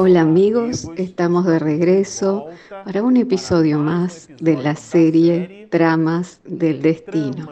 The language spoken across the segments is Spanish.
Hola amigos, estamos de regreso para un episodio más de la serie Tramas del Destino.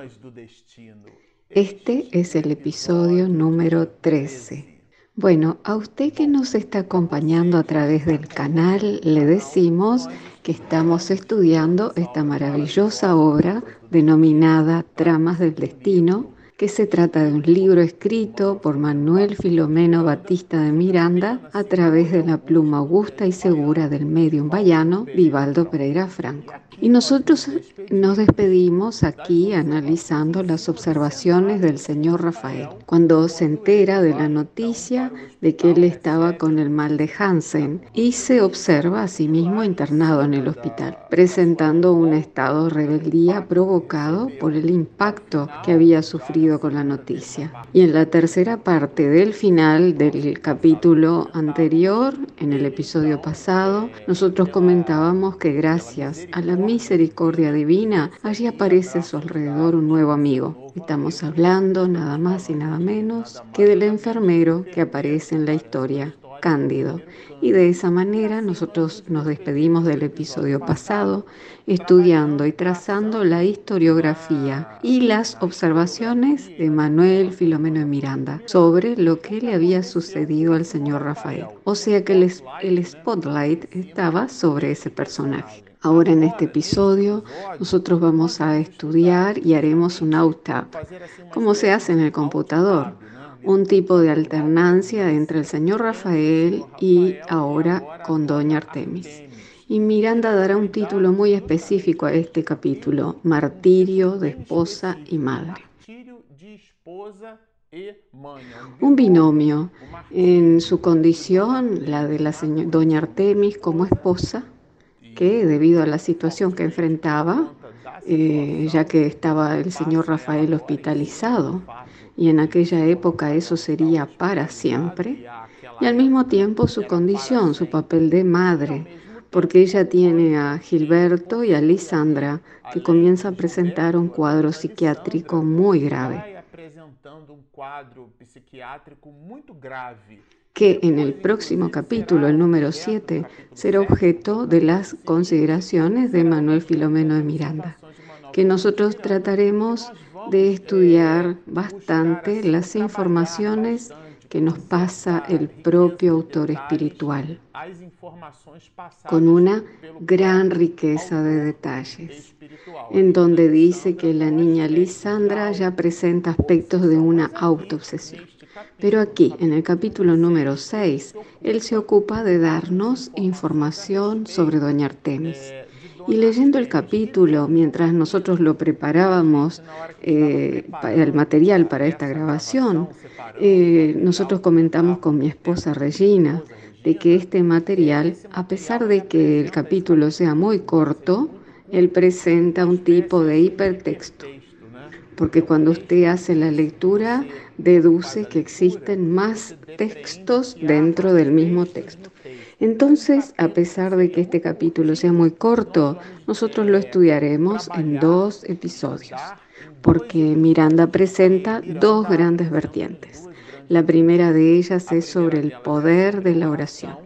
Este es el episodio número 13. Bueno, a usted que nos está acompañando a través del canal, le decimos que estamos estudiando esta maravillosa obra denominada Tramas del Destino que se trata de un libro escrito por Manuel Filomeno Batista de Miranda a través de la pluma augusta y segura del medium bayano Vivaldo Pereira Franco. Y nosotros nos despedimos aquí analizando las observaciones del señor Rafael, cuando se entera de la noticia de que él estaba con el mal de Hansen y se observa a sí mismo internado en el hospital, presentando un estado de rebeldía provocado por el impacto que había sufrido con la noticia. Y en la tercera parte del final del capítulo anterior, en el episodio pasado, nosotros comentábamos que gracias a la misericordia divina, allí aparece a su alrededor un nuevo amigo. Estamos hablando nada más y nada menos que del enfermero que aparece en la historia, Cándido. Y de esa manera nosotros nos despedimos del episodio pasado estudiando y trazando la historiografía y las observaciones de Manuel Filomeno de Miranda sobre lo que le había sucedido al señor Rafael. O sea que el, spotlight estaba sobre ese personaje. Ahora en este episodio nosotros vamos a estudiar y haremos un out-up, como se hace en el computador un tipo de alternancia entre el señor Rafael y ahora con doña Artemis. Y Miranda dará un título muy específico a este capítulo, Martirio de esposa y madre. Un binomio en su condición, la de la doña Artemis como esposa, que debido a la situación que enfrentaba, eh, ya que estaba el señor Rafael hospitalizado, y en aquella época eso sería para siempre, y al mismo tiempo su condición, su papel de madre, porque ella tiene a Gilberto y a Lisandra, que comienza a presentar un cuadro psiquiátrico muy grave. Que en el próximo capítulo, el número 7, será objeto de las consideraciones de Manuel Filomeno de Miranda, que nosotros trataremos de estudiar bastante las informaciones que nos pasa el propio autor espiritual, con una gran riqueza de detalles, en donde dice que la niña Lisandra ya presenta aspectos de una autoobsesión. Pero aquí, en el capítulo número 6, él se ocupa de darnos información sobre Doña Artemis. Y leyendo el capítulo, mientras nosotros lo preparábamos, eh, el material para esta grabación, eh, nosotros comentamos con mi esposa Regina de que este material, a pesar de que el capítulo sea muy corto, él presenta un tipo de hipertexto porque cuando usted hace la lectura deduce que existen más textos dentro del mismo texto. Entonces, a pesar de que este capítulo sea muy corto, nosotros lo estudiaremos en dos episodios, porque Miranda presenta dos grandes vertientes. La primera de ellas es sobre el poder de la oración.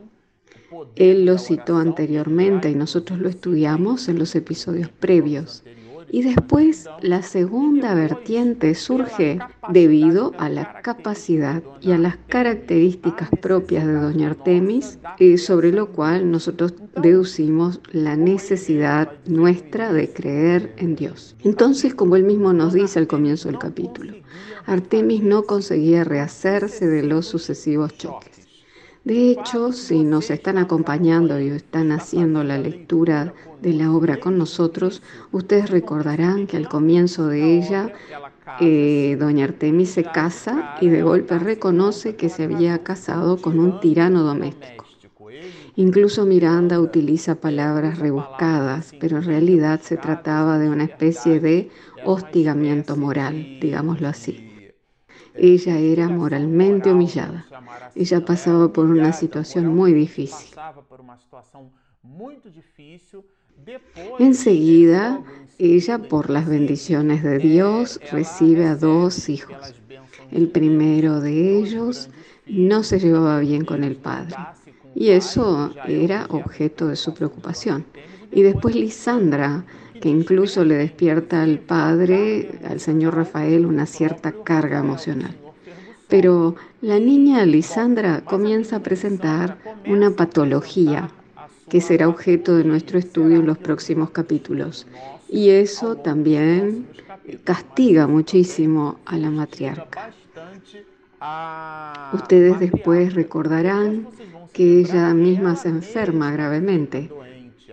Él lo citó anteriormente y nosotros lo estudiamos en los episodios previos. Y después la segunda vertiente surge debido a la capacidad y a las características propias de Doña Artemis, eh, sobre lo cual nosotros deducimos la necesidad nuestra de creer en Dios. Entonces, como él mismo nos dice al comienzo del capítulo, Artemis no conseguía rehacerse de los sucesivos choques. De hecho, si nos están acompañando y están haciendo la lectura de la obra con nosotros, ustedes recordarán que al comienzo de ella, eh, doña Artemis se casa y de golpe reconoce que se había casado con un tirano doméstico. Incluso Miranda utiliza palabras rebuscadas, pero en realidad se trataba de una especie de hostigamiento moral, digámoslo así. Ella era moralmente humillada. Ella pasaba por una situación muy difícil. Enseguida, ella, por las bendiciones de Dios, recibe a dos hijos. El primero de ellos no se llevaba bien con el padre. y eso era objeto de su preocupación. Y después Lisandra, que incluso le despierta al padre, al señor Rafael, una cierta carga emocional. Pero la niña Lisandra comienza a presentar una patología que será objeto de nuestro estudio en los próximos capítulos. Y eso también castiga muchísimo a la matriarca. Ustedes después recordarán que ella misma se enferma gravemente,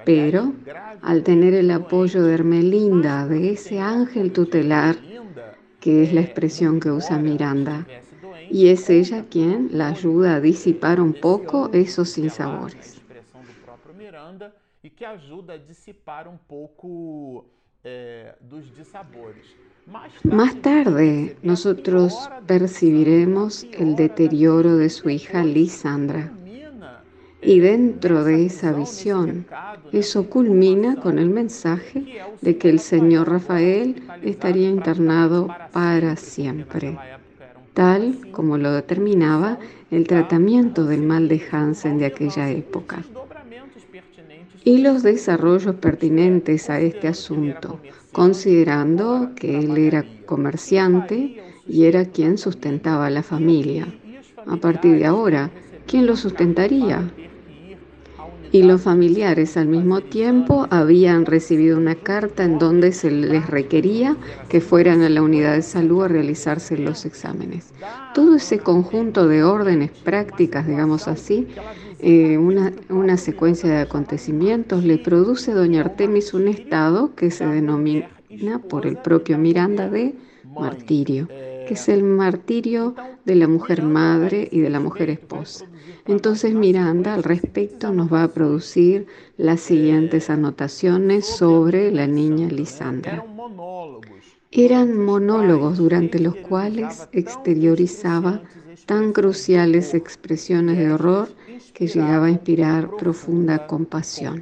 pero al tener el apoyo de Hermelinda, de ese ángel tutelar, que es la expresión que usa Miranda, y es ella quien la ayuda a disipar un poco esos sinsabores. que a eh, dos dissabores. Más tarde nosotros percibiremos el deterioro de su hija Lisandra. Y dentro de esa visión, eso culmina con el mensaje de que el señor Rafael estaría internado para siempre, tal como lo determinaba el tratamiento del mal de Hansen de aquella época y los desarrollos pertinentes a este asunto, considerando que él era comerciante y era quien sustentaba a la familia. A partir de ahora, ¿quién lo sustentaría? Y los familiares al mismo tiempo habían recibido una carta en donde se les requería que fueran a la unidad de salud a realizarse los exámenes. Todo ese conjunto de órdenes prácticas, digamos así, eh, una, una, secuencia de acontecimientos le produce a doña Artemis un estado que se denomina por el propio Miranda de martirio, que es el martirio de la mujer madre y de la mujer esposa. Entonces Miranda al respecto nos va a producir las siguientes anotaciones sobre la niña Lisandra. Eran monólogos durante los cuales exteriorizaba tan cruciales expresiones de horror que llegaba a inspirar profunda compasión.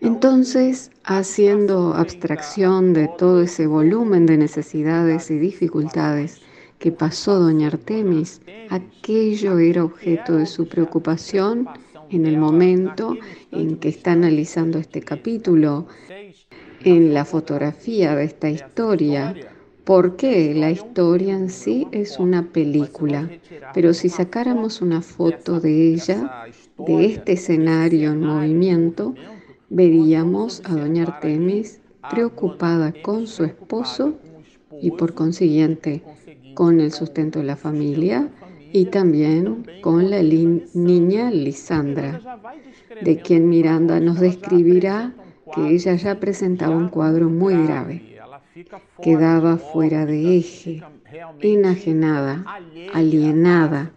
Entonces, haciendo abstracción de todo ese volumen de necesidades y dificultades que pasó doña Artemis, aquello era objeto de su preocupación en el momento en que está analizando este capítulo, en la fotografía de esta historia, porque la historia en sí es una película, pero si sacáramos una foto de ella, de este escenario en movimiento, veríamos a doña Artemis preocupada con su esposo y por consiguiente con el sustento de la familia y también con la niña Lisandra, de quien Miranda nos describirá que ella ya presentaba un cuadro muy grave quedaba fuera de eje, enajenada, alienada.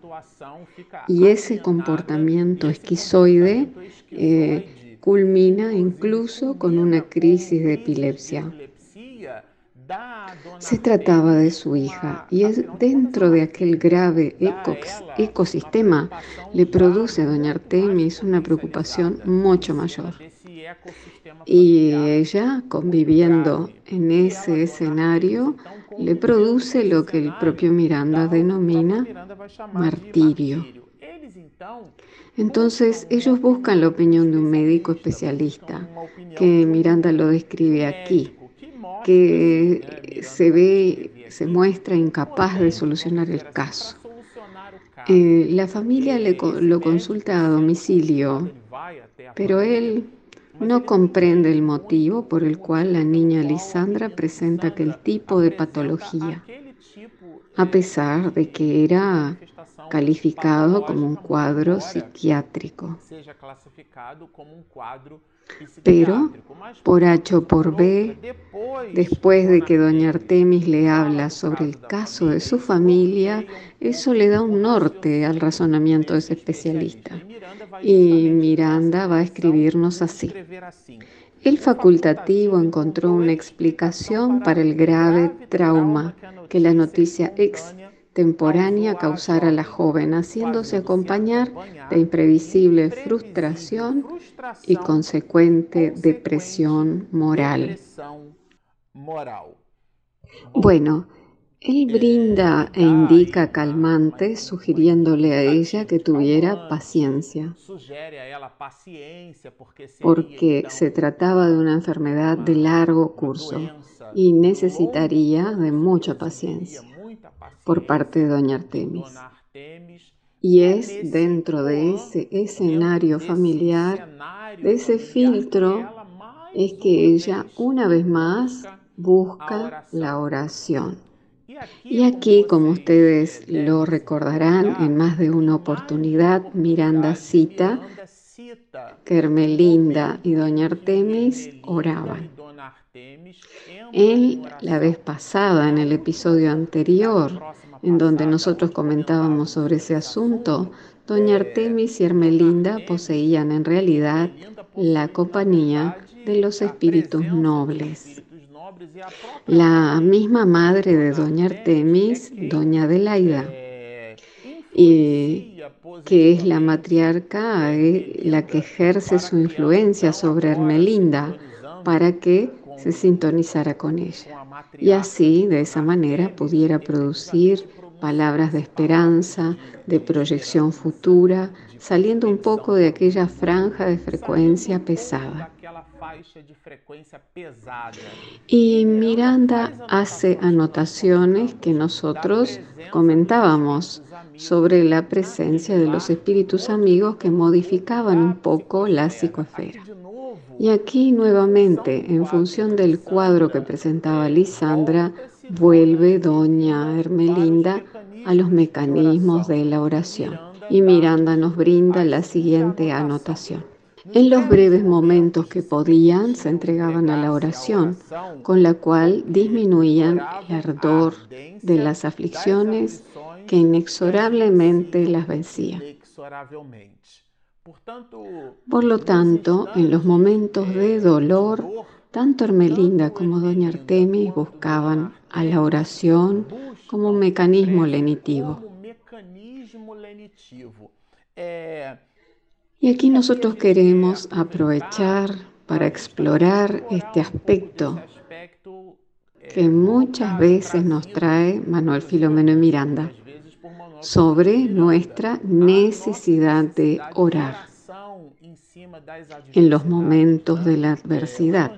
Y ese comportamiento esquizoide eh, culmina incluso con una crisis de epilepsia. Se trataba de su hija y es dentro de aquel grave ecosistema le produce a doña Artemis una preocupación mucho mayor. Y ella, conviviendo en ese escenario, le produce lo que el propio Miranda denomina martirio. Entonces ellos buscan la opinión de un médico especialista, que Miranda lo describe aquí, que se ve, se muestra incapaz de solucionar el caso. Eh, la familia le, lo consulta a domicilio, pero él no comprende el motivo por el cual la niña Lisandra presenta aquel tipo de patología, a pesar de que era calificado como un cuadro psiquiátrico. Pero, por H o por B, después de que doña Artemis le habla sobre el caso de su familia, eso le da un norte al razonamiento de ese especialista. Y Miranda va a escribirnos así. El facultativo encontró una explicación para el grave trauma que la noticia ex temporánea causar a la joven, haciéndose acompañar de imprevisible frustración y consecuente depresión moral. Bueno, Él brinda e indica calmantes, sugiriéndole a ella que tuviera paciencia, porque se trataba de una enfermedad de largo curso y necesitaría de mucha paciencia por parte de doña Artemis. Y es dentro de ese escenario familiar, de ese filtro, es que ella una vez más busca la oración. Y aquí, como ustedes lo recordarán en más de una oportunidad, Miranda cita que Hermelinda y Doña Artemis oraban. En la vez pasada, en el episodio anterior, en donde nosotros comentábamos sobre ese asunto, Doña Artemis y Hermelinda poseían en realidad la compañía de los espíritus nobles. La misma madre de Doña Artemis, Doña Adelaida, y que es la matriarca eh, la que ejerce su influencia sobre Hermelinda para que se sintonizara con ella. Y así, de esa manera, pudiera producir palabras de esperanza, de proyección futura, saliendo un poco de aquella franja de frecuencia pesada. Y Miranda hace anotaciones que nosotros comentábamos sobre la presencia de los espíritus amigos que modificaban un poco la psicoesfera. Y aquí nuevamente, en función del cuadro que presentaba Lisandra, vuelve doña Hermelinda a los mecanismos de la oración. Y Miranda nos brinda la siguiente anotación. En los breves momentos que podían, se entregaban a la oración, con la cual disminuían el ardor de las aflicciones que inexorablemente las vencían. Por lo tanto, en los momentos de dolor, tanto Hermelinda como Doña Artemis buscaban a la oración como un mecanismo lenitivo. Y aquí nosotros queremos aprovechar para explorar este aspecto que muchas veces nos trae Manuel Filomeno y Miranda sobre nuestra necesidad de orar en los momentos de la adversidad.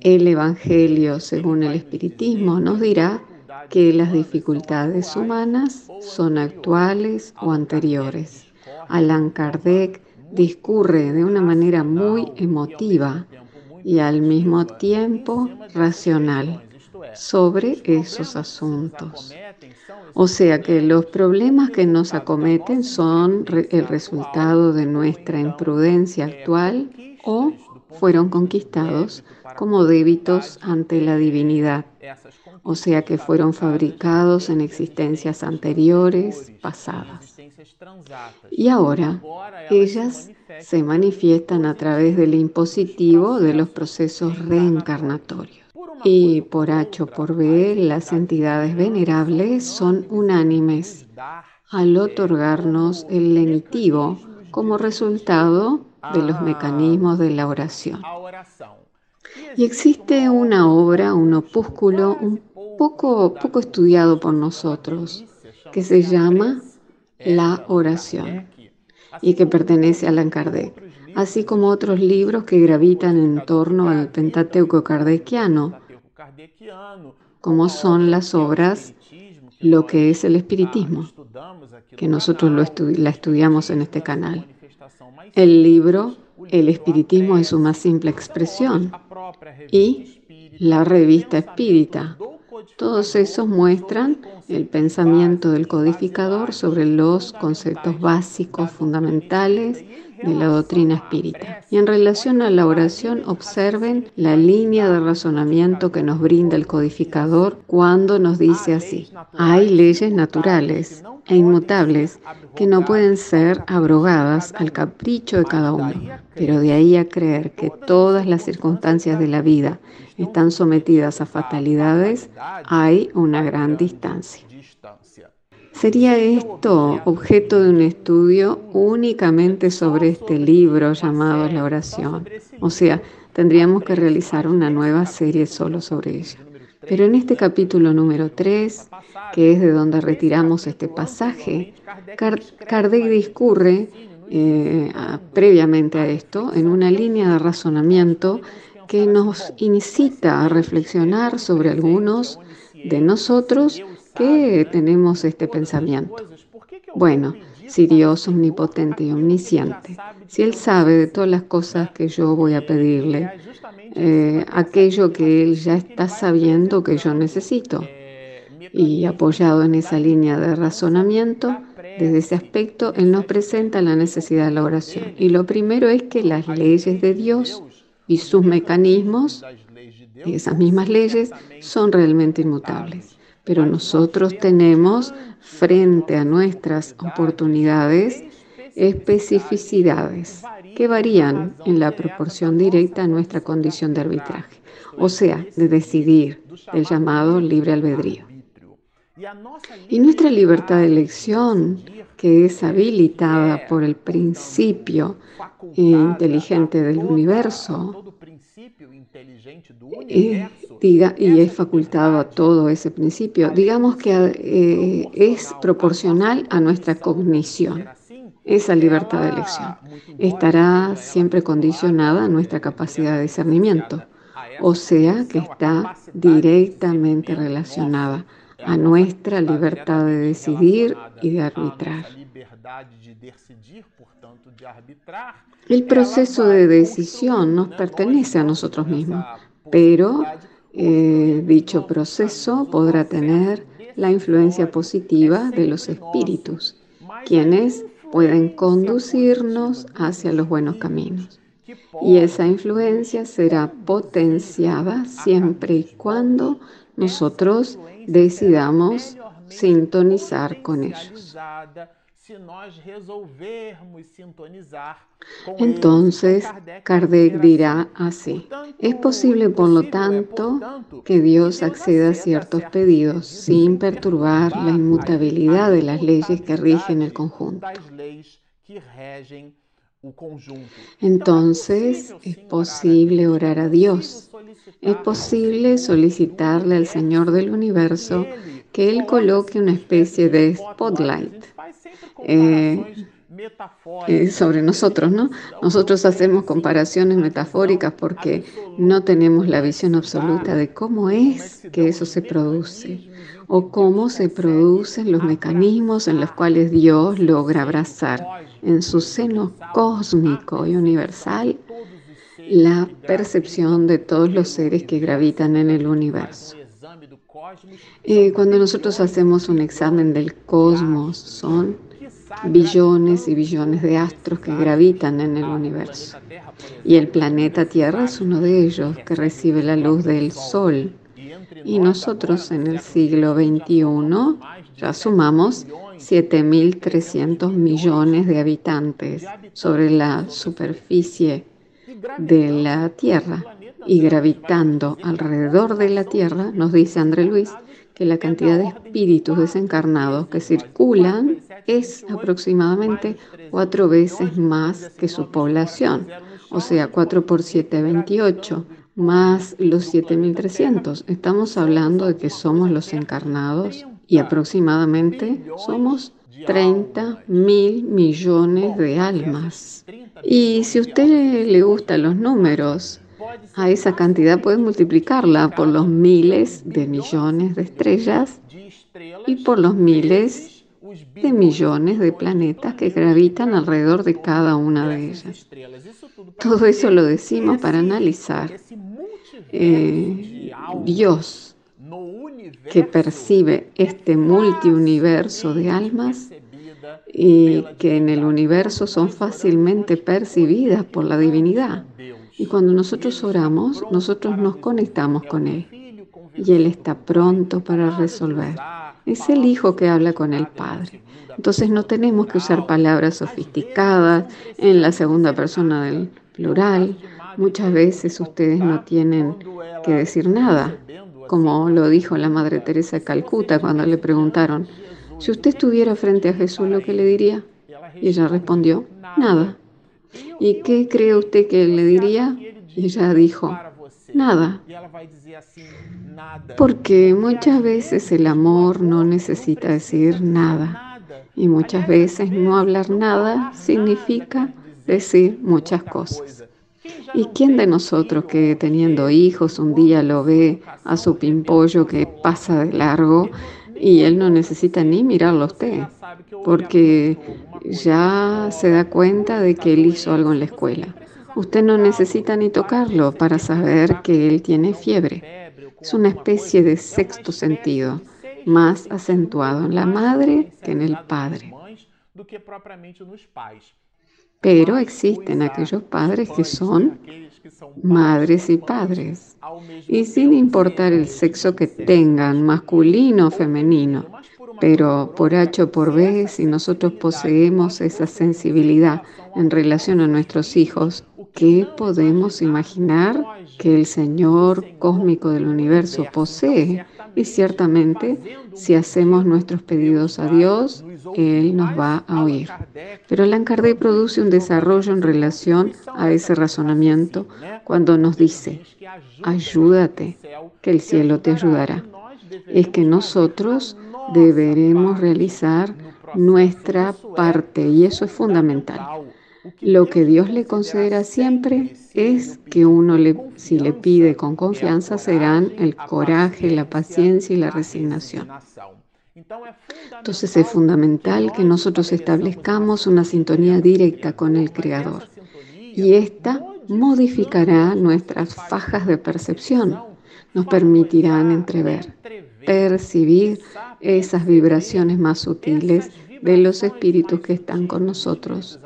El Evangelio, según el Espiritismo, nos dirá que las dificultades humanas son actuales o anteriores. Allan Kardec discurre de una manera muy emotiva y al mismo tiempo racional sobre esos asuntos. O sea que los problemas que nos acometen son el resultado de nuestra imprudencia actual o fueron conquistados como débitos ante la divinidad. O sea que fueron fabricados en existencias anteriores, pasadas. Y ahora ellas se manifiestan a través del impositivo de los procesos reencarnatorios. Y por H o por B, las entidades venerables son unánimes al otorgarnos el lenitivo como resultado de los mecanismos de la oración. Y existe una obra, un opúsculo un poco, poco estudiado por nosotros, que se llama La oración y que pertenece a Allan Kardec, así como otros libros que gravitan en torno al Pentateuco kardeciano, como son las obras Lo que es el espiritismo, que nosotros lo la estudiamos en este canal. El libro El espiritismo es su más simple expresión y la revista espírita. Todos esos muestran el pensamiento del codificador sobre los conceptos básicos, fundamentales de la doctrina espírita. Y en relación a la oración, observen la línea de razonamiento que nos brinda el codificador cuando nos dice así, hay leyes naturales e inmutables que no pueden ser abrogadas al capricho de cada uno, pero de ahí a creer que todas las circunstancias de la vida están sometidas a fatalidades, hay una gran distancia. ¿Sería esto objeto de un estudio únicamente sobre este libro llamado La oración? O sea, tendríamos que realizar una nueva serie solo sobre ella. Pero en este capítulo número 3, que es de donde retiramos este pasaje, Kardec discurre eh, previamente a esto en una línea de razonamiento que nos incita a reflexionar sobre algunos de nosotros que tenemos este pensamiento. Bueno, si Dios omnipotente y omnisciente, si Él sabe de todas las cosas que yo voy a pedirle, eh, aquello que Él ya está sabiendo que yo necesito, y apoyado en esa línea de razonamiento, desde ese aspecto, Él nos presenta la necesidad de la oración. Y lo primero es que las leyes de Dios y sus mecanismos, esas mismas leyes, son realmente inmutables. Pero nosotros tenemos frente a nuestras oportunidades especificidades que varían en la proporción directa a nuestra condición de arbitraje, o sea, de decidir, el llamado libre albedrío. Y nuestra libertad de elección, que es habilitada por el principio inteligente del universo, diga, y es facultado a todo ese principio, digamos que eh, es proporcional a nuestra cognición. Esa libertad de elección. estará siempre condicionada a nuestra capacidad de discernimiento, o sea que está directamente relacionada a nuestra libertad de decidir y de arbitrar. El proceso de decisión nos pertenece a nosotros mismos, pero eh, dicho proceso podrá tener la influencia positiva de los espíritus, quienes pueden conducirnos hacia los buenos caminos. Y esa influencia será potenciada siempre y cuando nosotros decidamos sintonizar con ellos. Entonces, Kardec dirá así, es posible, por lo tanto, que Dios acceda a ciertos pedidos sin perturbar la inmutabilidad de las leyes que rigen el conjunto. Entonces, es posible orar a Dios. Es posible solicitarle al Señor del universo que Él coloque una especie de spotlight eh, eh, sobre nosotros, ¿no? Nosotros hacemos comparaciones metafóricas porque no tenemos la visión absoluta de cómo es que eso se produce o cómo se producen los mecanismos en los cuales Dios logra abrazar en su seno cósmico y universal la percepción de todos los seres que gravitan en el universo. Eh, cuando nosotros hacemos un examen del cosmos, son billones y billones de astros que gravitan en el universo. Y el planeta Tierra es uno de ellos que recibe la luz del Sol. Y nosotros en el siglo XXI ya sumamos 7.300 millones de habitantes sobre la superficie de la Tierra y gravitando alrededor de la Tierra, nos dice André Luis, que la cantidad de espíritus desencarnados que circulan es aproximadamente cuatro veces más que su población, o sea, 4 por 7, 28, más los 7.300. Estamos hablando de que somos los encarnados y aproximadamente somos 30 mil millones de almas. Y si a usted le gustan los números, a esa cantidad puedes multiplicarla por los miles de millones de estrellas y por los miles de millones de planetas que gravitan alrededor de cada una de ellas. Todo eso lo decimos para analizar eh, Dios que percibe este multiuniverso de almas y que en el universo son fácilmente percibidas por la divinidad. Y cuando nosotros oramos, nosotros nos conectamos con Él. Y Él está pronto para resolver. Es el Hijo que habla con el Padre. Entonces no tenemos que usar palabras sofisticadas en la segunda persona del plural. Muchas veces ustedes no tienen que decir nada, como lo dijo la Madre Teresa de Calcuta cuando le preguntaron, si usted estuviera frente a Jesús, ¿lo que le diría? Y ella respondió, nada. ¿Y qué cree usted que le diría? Y ella dijo, nada. Porque muchas veces el amor no necesita decir nada. Y muchas veces no hablar nada significa decir muchas cosas. ¿Y quién de nosotros que teniendo hijos un día lo ve a su pimpollo que pasa de largo y él no necesita ni mirarlo a usted? Porque ya se da cuenta de que él hizo algo en la escuela. Usted no necesita ni tocarlo para saber que él tiene fiebre. Es una especie de sexto sentido, más acentuado en la madre que en el padre. Pero existen aquellos padres que son madres y padres. Y sin importar el sexo que tengan, masculino o femenino, pero por H o por B, si nosotros poseemos esa sensibilidad en relación a nuestros hijos, ¿qué podemos imaginar que el Señor cósmico del universo posee? Y ciertamente, si hacemos nuestros pedidos a Dios, Él nos va a oír. Pero Allan Kardec produce un desarrollo en relación a ese razonamiento cuando nos dice, ayúdate, que el cielo te ayudará. Es que nosotros deberemos realizar nuestra parte y eso es fundamental. Lo que Dios le considera siempre es que uno, le, si le pide con confianza, serán el coraje, la paciencia y la resignación. Entonces es fundamental que nosotros establezcamos una sintonía directa con el Creador y esta modificará nuestras fajas de percepción, nos permitirán entrever, percibir esas vibraciones más sutiles de los espíritus que están con nosotros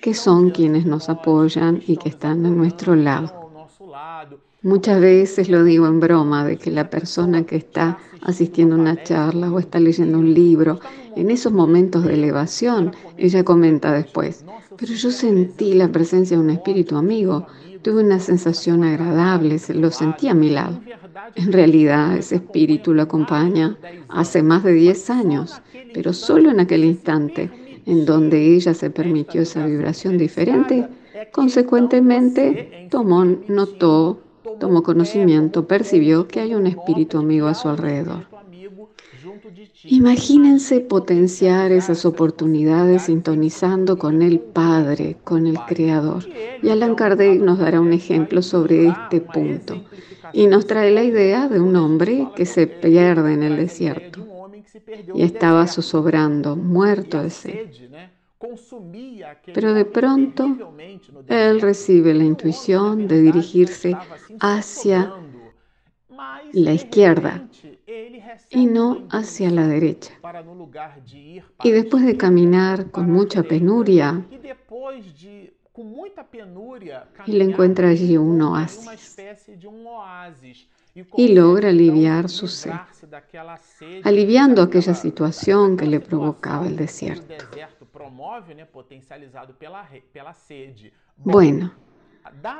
que son quienes nos apoyan y que están a nuestro lado. Muchas veces lo digo en broma de que la persona que está asistiendo a una charla o está leyendo un libro, en esos momentos de elevación, ella comenta después, pero yo sentí la presencia de un espíritu amigo, tuve una sensación agradable, lo sentí a mi lado. En realidad ese espíritu lo acompaña hace más de 10 años, pero solo en aquel instante en donde ella se permitió esa vibración diferente, consecuentemente tomó, notó, tomó conocimiento, percibió que hay un espíritu amigo a su alrededor. Imagínense potenciar esas oportunidades sintonizando con el Padre, con el Creador. Y Alan Kardec nos dará un ejemplo sobre este punto y nos trae la idea de un hombre que se pierde en el desierto y estaba zozobrando, muerto de sed. Pero de pronto él recibe la intuición de dirigirse hacia la izquierda y no hacia la derecha. Y después de caminar con mucha penuria, él encuentra allí un oasis y logra aliviar su sed, aliviando aquella situación que le provocaba el desierto. Bueno,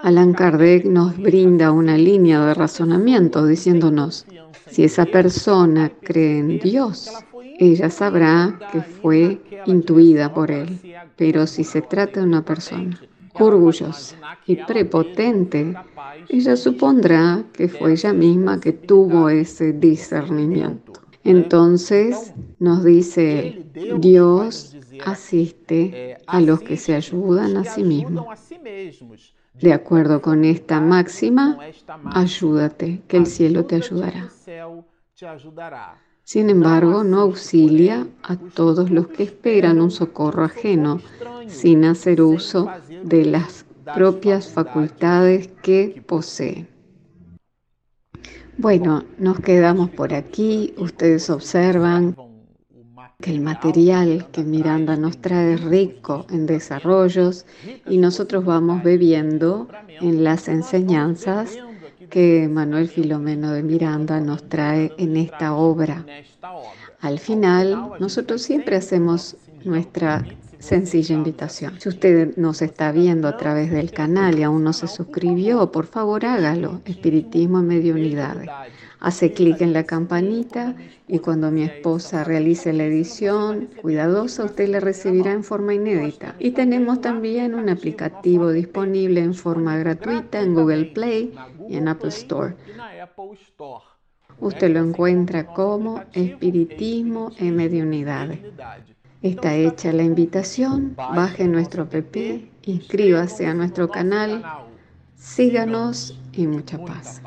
Allan Kardec nos brinda una línea de razonamiento diciéndonos, si esa persona cree en Dios, ella sabrá que fue intuida por Él, pero si se trata de una persona orgullosa y prepotente, ella supondrá que fue ella misma que tuvo ese discernimiento. Entonces nos dice Dios asiste a los que se ayudan a sí mismos. De acuerdo con esta máxima, ayúdate, que el cielo te ayudará. Sin embargo, no auxilia a todos los que esperan un socorro ajeno sin hacer uso de las propias facultades que posee. Bueno, nos quedamos por aquí. Ustedes observan que el material que Miranda nos trae es rico en desarrollos y nosotros vamos bebiendo en las enseñanzas que Manuel Filomeno de Miranda nos trae en esta obra. Al final, nosotros siempre hacemos nuestra sencilla invitación. Si usted nos está viendo a través del canal y aún no se suscribió, por favor hágalo. Espiritismo en Medio Unidades. Hace clic en la campanita y cuando mi esposa realice la edición cuidadosa, usted la recibirá en forma inédita. Y tenemos también un aplicativo disponible en forma gratuita en Google Play y en Apple Store. Usted lo encuentra como Espiritismo en Medio Unidades. Está hecha la invitación, baje nuestro app, inscríbase a nuestro canal, síganos y mucha paz.